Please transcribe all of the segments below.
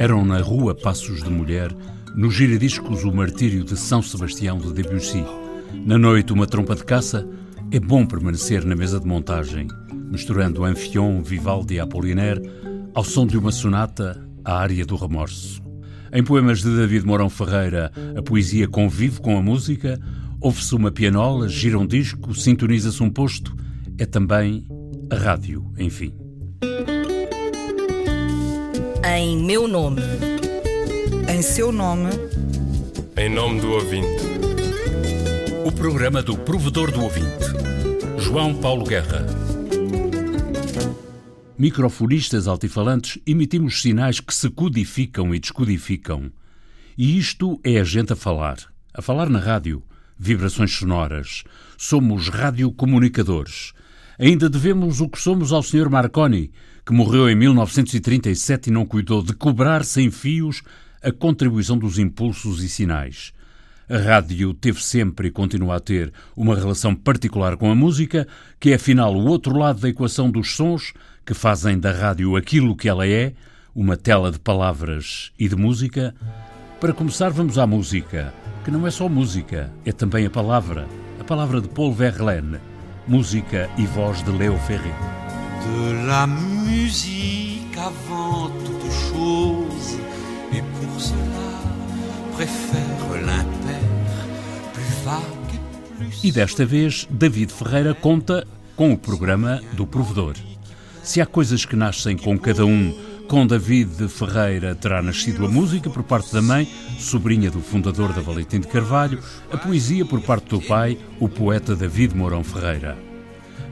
Eram na rua Passos de Mulher, no giradiscos O Martírio de São Sebastião de Debussy. Na noite, uma trompa de caça. É bom permanecer na mesa de montagem, misturando Anfion, Vivaldi e Apollinaire ao som de uma sonata à área do remorso. Em poemas de David Mourão Ferreira, a poesia convive com a música, ouve-se uma pianola, gira um disco, sintoniza-se um posto, é também a rádio, enfim. Em meu nome. Em seu nome. Em nome do ouvinte. O programa do provedor do ouvinte. João Paulo Guerra. Microfonistas altifalantes emitimos sinais que se codificam e descodificam. E isto é a gente a falar. A falar na rádio. Vibrações sonoras. Somos radiocomunicadores. Ainda devemos o que somos ao Sr. Marconi, que morreu em 1937 e não cuidou de cobrar sem fios a contribuição dos impulsos e sinais. A rádio teve sempre e continua a ter uma relação particular com a música, que é afinal o outro lado da equação dos sons que fazem da rádio aquilo que ela é, uma tela de palavras e de música. Para começar, vamos à música, que não é só música, é também a palavra, a palavra de Paul Verlaine, música e voz de Léo Ferré. De la musique avant toute chose, et pour cela préfère l'impair, plus vague et plus. E desta vez, David Ferreira conta com o programa do Provedor. Se há coisas que nascem com cada um, com David Ferreira terá nascido a música por parte da mãe, sobrinha do fundador da Valentim de Carvalho, a poesia por parte do pai, o poeta David Mourão Ferreira.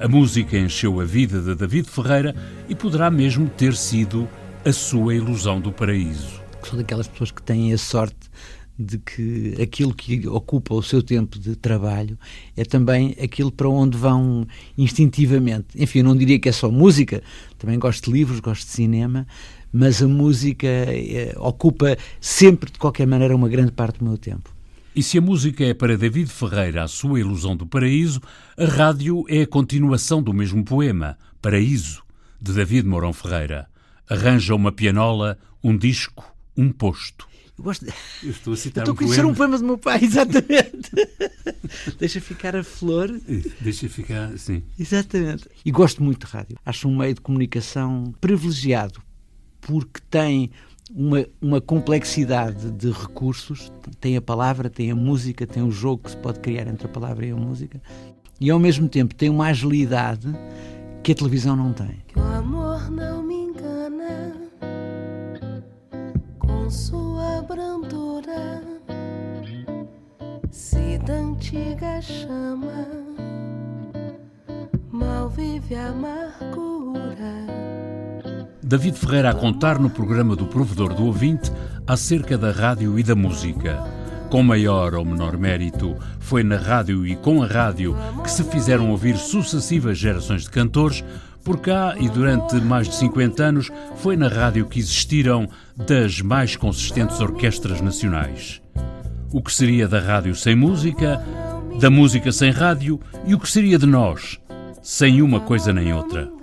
A música encheu a vida de David Ferreira e poderá mesmo ter sido a sua ilusão do paraíso. Sou daquelas pessoas que têm a sorte de que aquilo que ocupa o seu tempo de trabalho é também aquilo para onde vão instintivamente. Enfim, eu não diria que é só música, também gosto de livros, gosto de cinema, mas a música é, ocupa sempre, de qualquer maneira, uma grande parte do meu tempo. E se a música é para David Ferreira a sua ilusão do paraíso, a rádio é a continuação do mesmo poema, Paraíso, de David Mourão Ferreira. Arranja uma pianola, um disco, um posto. Eu gosto de... Eu estou a citar estou um a conhecer poema. um poema do meu pai, exatamente. Deixa ficar a flor. Deixa ficar, sim. Exatamente. E gosto muito de rádio. Acho um meio de comunicação privilegiado, porque tem uma, uma complexidade de recursos. Tem a palavra, tem a música, tem o jogo que se pode criar entre a palavra e a música. E ao mesmo tempo tem uma agilidade que a televisão não tem. Que o amor não me engana com sua brandura, se da antiga chama mal vive a amargura. David Ferreira a contar no programa do Provedor do Ouvinte acerca da rádio e da música. Com maior ou menor mérito, foi na rádio e com a rádio que se fizeram ouvir sucessivas gerações de cantores. Por cá e durante mais de 50 anos, foi na rádio que existiram das mais consistentes orquestras nacionais. O que seria da rádio sem música, da música sem rádio e o que seria de nós, sem uma coisa nem outra.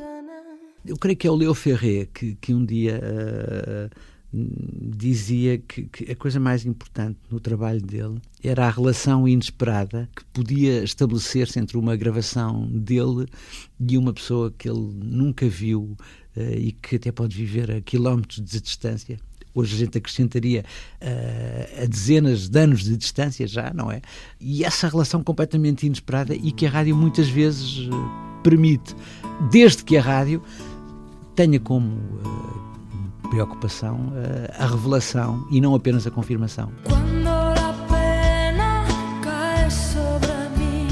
Eu creio que é o Leo Ferré que, que um dia uh, dizia que, que, a coisa mais importante no trabalho dele era a relação inesperada que podia estabelecer-se entre uma gravação dele e uma pessoa que ele nunca viu uh, e que até pode viver a quilómetros de distância. Hoje a gente acrescentaria uh, a dezenas de anos de distância já, não é? E essa relação completamente inesperada e que a rádio muitas vezes permite, desde que a rádio tenha como uh, preocupação uh, a revelação e não apenas a confirmação. Quando a pena cai sobre mim,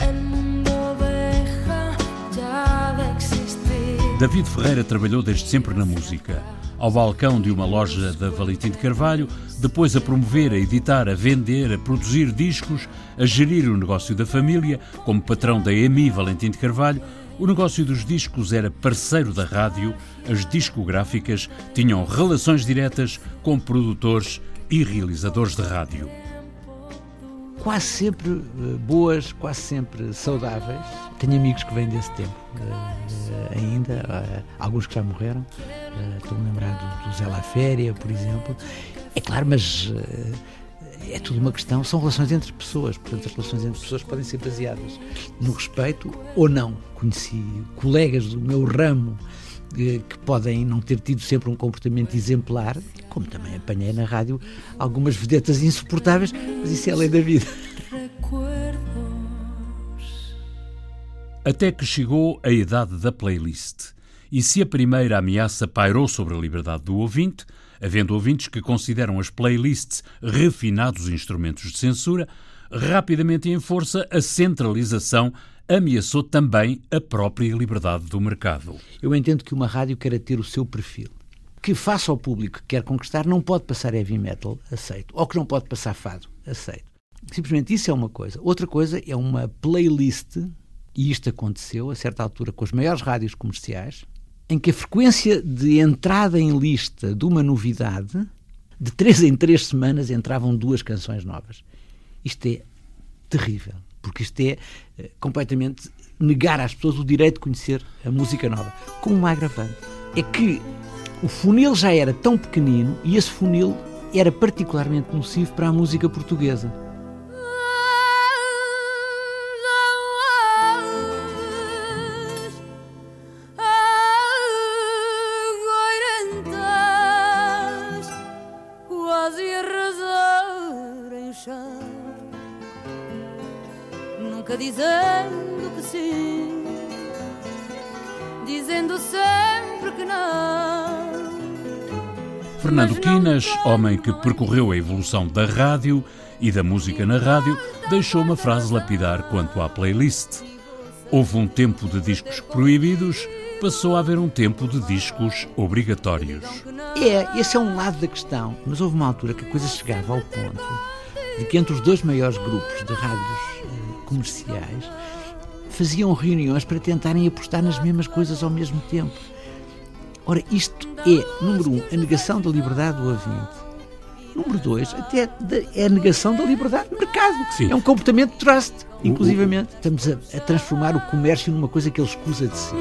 el mundo deja já de existir. David Ferreira trabalhou desde sempre na música. Ao balcão de uma loja da Valentim de Carvalho, depois a promover, a editar, a vender, a produzir discos, a gerir o negócio da família, como patrão da EMI Valentim de Carvalho, o negócio dos discos era parceiro da rádio, as discográficas tinham relações diretas com produtores e realizadores de rádio. Quase sempre uh, boas, quase sempre saudáveis. Tenho amigos que vêm desse tempo uh, ainda, uh, alguns que já morreram, Estou-me a lembrar do, Zé La Féria, por exemplo. É claro, mas é tudo uma questão, são relações entre pessoas, portanto as relações entre pessoas podem ser baseadas no respeito ou não. Conheci colegas do meu ramo eh, que podem não ter tido sempre um comportamento exemplar, como também apanhei na rádio algumas vedetas insuportáveis, mas isso é a lei da vida. Até que chegou a idade da playlist. E se a primeira ameaça pairou sobre a liberdade do ouvinte, havendo ouvintes que consideram as playlists refinados instrumentos de censura, rapidamente em força a centralização ameaçou também a própria liberdade do mercado. Eu entendo que uma rádio quer ter o seu perfil. Que faça ao público que quer conquistar, não pode passar heavy metal, aceito. Ou que não pode passar fado, aceito. Simplesmente isso é uma coisa. Outra coisa é uma playlist, e isto aconteceu a certa altura com as maiores rádios comerciais, em que a frequência de entrada em lista de uma novidade, de três em três semanas entravam duas canções novas. Isto é terrível, porque isto é eh, completamente negar às pessoas o direito de conhecer a música nova. Com uma agravante. É que o funil já era tão pequenino e esse funil era particularmente nocivo para a música portuguesa. Nunca dizendo que sim, dizendo sempre que não. Fernando Quinas, homem que percorreu a evolução da rádio e da música na rádio, deixou uma frase lapidar quanto à playlist. Houve um tempo de discos proibidos, passou a haver um tempo de discos obrigatórios. É, esse é um lado da questão, mas houve uma altura que a coisa chegava ao ponto de que entre os dois maiores grupos de rádios eh, comerciais faziam reuniões para tentarem apostar nas mesmas coisas ao mesmo tempo. Ora, isto é, número um, a negação da liberdade do ouvinte. Número dois, até é a negação da liberdade do mercado. Sim. É um comportamento de trust, inclusivamente. Estamos a, a transformar o comércio numa coisa que ele escusa de si.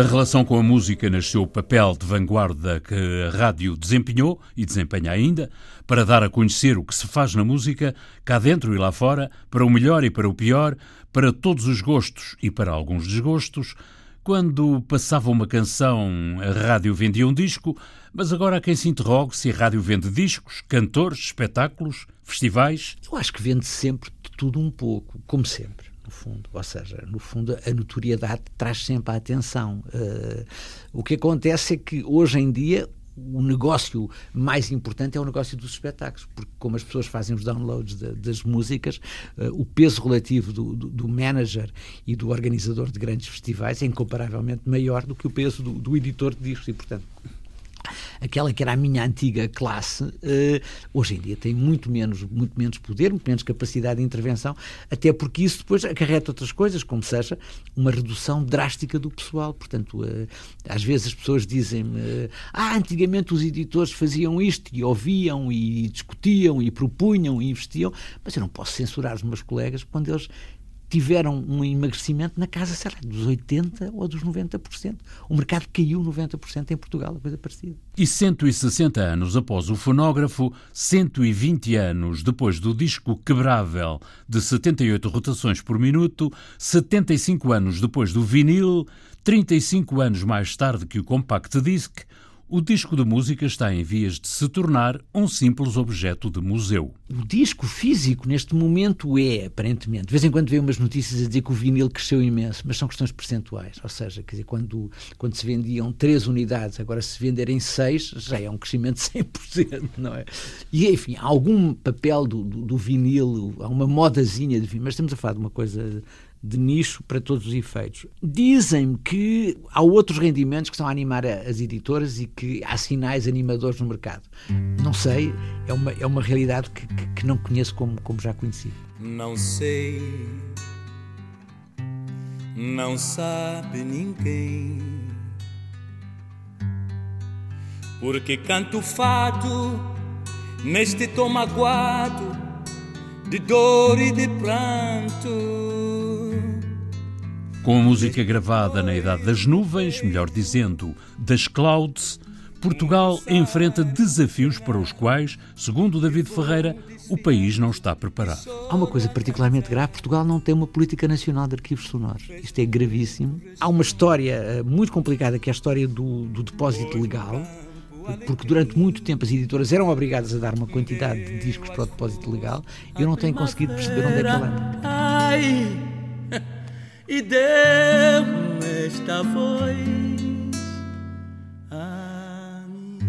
Da relação com a música nasceu o papel de vanguarda que a rádio desempenhou e desempenha ainda para dar a conhecer o que se faz na música, cá dentro e lá fora, para o melhor e para o pior, para todos os gostos e para alguns desgostos. Quando passava uma canção, a rádio vendia um disco, mas agora há quem se interrogue se a rádio vende discos, cantores, espetáculos, festivais. Eu acho que vende sempre de tudo um pouco, como sempre. No fundo, ou seja, no fundo, a notoriedade traz sempre a atenção. Uh, o que acontece é que hoje em dia o negócio mais importante é o negócio dos espetáculos, porque como as pessoas fazem os downloads de, das músicas, uh, o peso relativo do, do, do, manager e do organizador de grandes festivais é incomparavelmente maior do que o peso do, do editor de discos e, portanto, aquela que era a minha antiga classe, uh, hoje em dia tem muito menos, muito menos poder, muito menos capacidade de intervenção, até porque isso depois acarreta outras coisas, como seja uma redução drástica do pessoal. Portanto, uh, às vezes as pessoas dizem-me: uh, Ah, antigamente os editores faziam isto e ouviam e discutiam e propunham e investiam, mas eu não posso censurar os meus colegas quando eles tiveram um emagrecimento na casa, sei lá, dos 80% ou dos 90%. O mercado caiu 90% em Portugal, coisa parecida. E 160 anos após o fonógrafo, 120 anos depois do disco quebrável de 78 rotações por minuto, 75 anos depois do vinil, 35 anos mais tarde que o compact disc, o disco de música está em vias de se tornar um simples objeto de museu. O disco físico, neste momento, é, aparentemente, de vez em quando vê umas notícias a dizer que o vinil cresceu imenso, mas são questões percentuais. Ou seja, quer dizer, quando, quando se vendiam três unidades, agora se venderem seis, já é um crescimento de 100%, não é? E, enfim, há algum papel do, do, do vinil, há uma modazinha de vinil, mas estamos a falar de uma coisa de nicho para todos os efeitos. Dizem-me que há outros rendimentos que estão a animar as editoras e que há sinais animadores no mercado. Não sei, é uma, é uma realidade que, que, que não conheço como, como já conheci. Não sei, não sabe ninguém. Porque canto fado neste tom magoado de dor e de pranto. Com a música gravada na Idade das Nuvens, melhor dizendo, das Clouds, Portugal enfrenta desafios para os quais, segundo David Ferreira, o país não está preparado. Há uma coisa particularmente grave: Portugal não tem uma política nacional de arquivos sonoros. Isto é gravíssimo. Há uma história eh, muito complicada que é a história do, do depósito legal. Porque durante muito tempo as editoras eram obrigadas a dar uma quantidade de discos para o depósito legal e eu não tenho conseguido perceber onde é que ela anda. E deu-me esta voz a mim.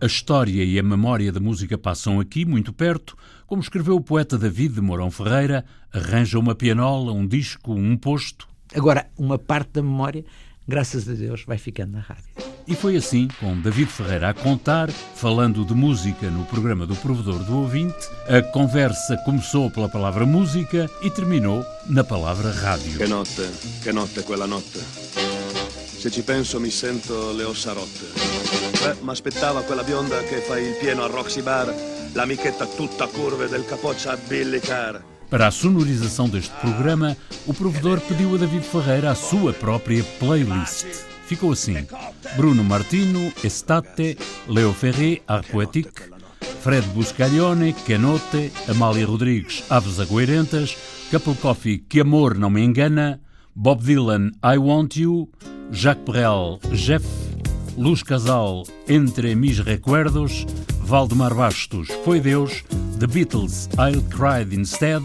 A história e a memória da música passam aqui, muito perto, como escreveu o poeta David de Mourão Ferreira, arranja uma pianola, um disco, um posto. Agora, uma parte da memória, graças a Deus, vai ficando na rádio. E foi assim, com David Ferreira a contar, falando de música no programa do Provedor do Ouvinte, a conversa começou pela palavra música e terminou na palavra rádio. Che notte, che notte quella notte. Se ci penso mi sento le ossa rotte. Beh, aspettava quella bionda che fa il pieno a Roxy Bar, l'amichetta tutta curve del capoccia a Billy Carr. Para a sonorização deste programa, o provedor pediu a David Ferreira a sua própria playlist. Ficou assim: Bruno Martino, Estate, Leo Ferré, Art Fred Buscaglione, Quenote, Amália Rodrigues, Aves Agueirentas, Couple Coffee, Que Amor Não Me Engana, Bob Dylan, I Want You, Jacques Perel, Jeff, Luz Casal, Entre Mis Recuerdos, Valdemar Bastos, Foi Deus, The Beatles, I'll Cried Instead,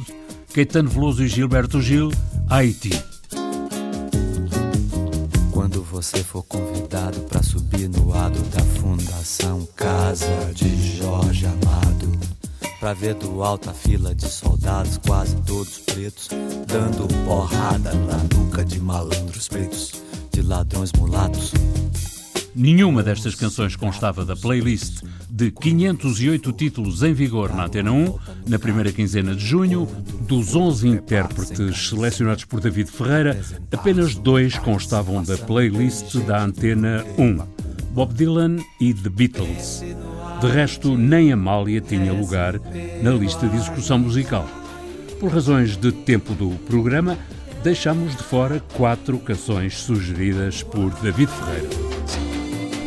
Caetano Veloso e Gilberto Gil, Haiti. Você for convidado para subir no ado da Fundação Casa de Jorge Amado, pra ver do alto a fila de soldados, quase todos pretos, dando porrada na nuca de malandros pretos, de ladrões mulatos. Nenhuma destas canções constava da playlist de 508 títulos em vigor na Antena 1, na primeira quinzena de junho. Dos 11 intérpretes selecionados por David Ferreira, apenas dois constavam da playlist da Antena 1, Bob Dylan e The Beatles. De resto, nem Amália tinha lugar na lista de execução musical. Por razões de tempo do programa, deixamos de fora quatro canções sugeridas por David Ferreira.